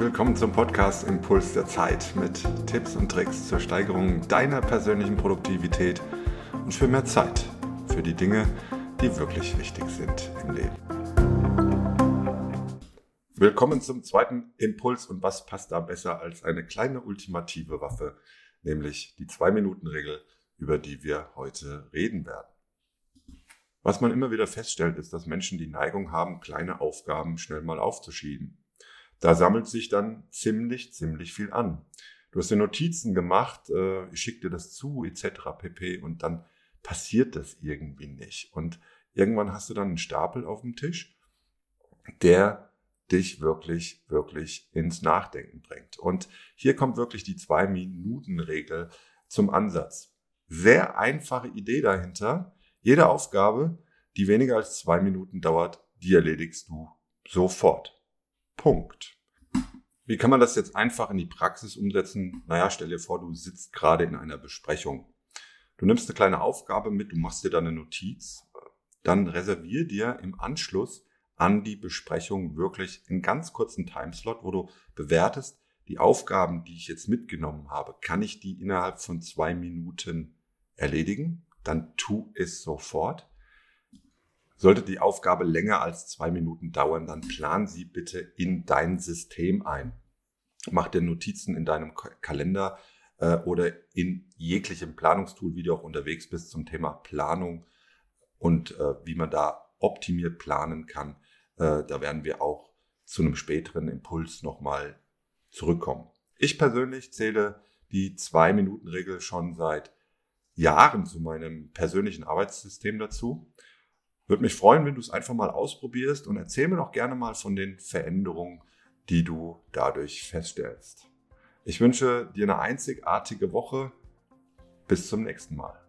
willkommen zum Podcast Impuls der Zeit mit Tipps und Tricks zur Steigerung deiner persönlichen Produktivität und für mehr Zeit für die Dinge, die wirklich wichtig sind im Leben. Willkommen zum zweiten Impuls und was passt da besser als eine kleine ultimative Waffe, nämlich die Zwei-Minuten-Regel, über die wir heute reden werden. Was man immer wieder feststellt, ist, dass Menschen die Neigung haben, kleine Aufgaben schnell mal aufzuschieben. Da sammelt sich dann ziemlich, ziemlich viel an. Du hast dir Notizen gemacht, äh, ich schicke dir das zu, etc. pp. Und dann passiert das irgendwie nicht. Und irgendwann hast du dann einen Stapel auf dem Tisch, der dich wirklich, wirklich ins Nachdenken bringt. Und hier kommt wirklich die Zwei-Minuten-Regel zum Ansatz. Sehr einfache Idee dahinter. Jede Aufgabe, die weniger als zwei Minuten dauert, die erledigst du sofort. Punkt. Wie kann man das jetzt einfach in die Praxis umsetzen? Naja, stell dir vor, du sitzt gerade in einer Besprechung. Du nimmst eine kleine Aufgabe mit, du machst dir dann eine Notiz, dann reservier dir im Anschluss an die Besprechung wirklich einen ganz kurzen Timeslot, wo du bewertest, die Aufgaben, die ich jetzt mitgenommen habe, kann ich die innerhalb von zwei Minuten erledigen? Dann tu es sofort. Sollte die Aufgabe länger als zwei Minuten dauern, dann plan sie bitte in dein System ein. Mach dir Notizen in deinem Kalender äh, oder in jeglichem Planungstool, wie du auch unterwegs bist zum Thema Planung und äh, wie man da optimiert planen kann. Äh, da werden wir auch zu einem späteren Impuls nochmal zurückkommen. Ich persönlich zähle die Zwei-Minuten-Regel schon seit Jahren zu meinem persönlichen Arbeitssystem dazu. Würde mich freuen, wenn du es einfach mal ausprobierst und erzähl mir doch gerne mal von den Veränderungen, die du dadurch feststellst. Ich wünsche dir eine einzigartige Woche. Bis zum nächsten Mal.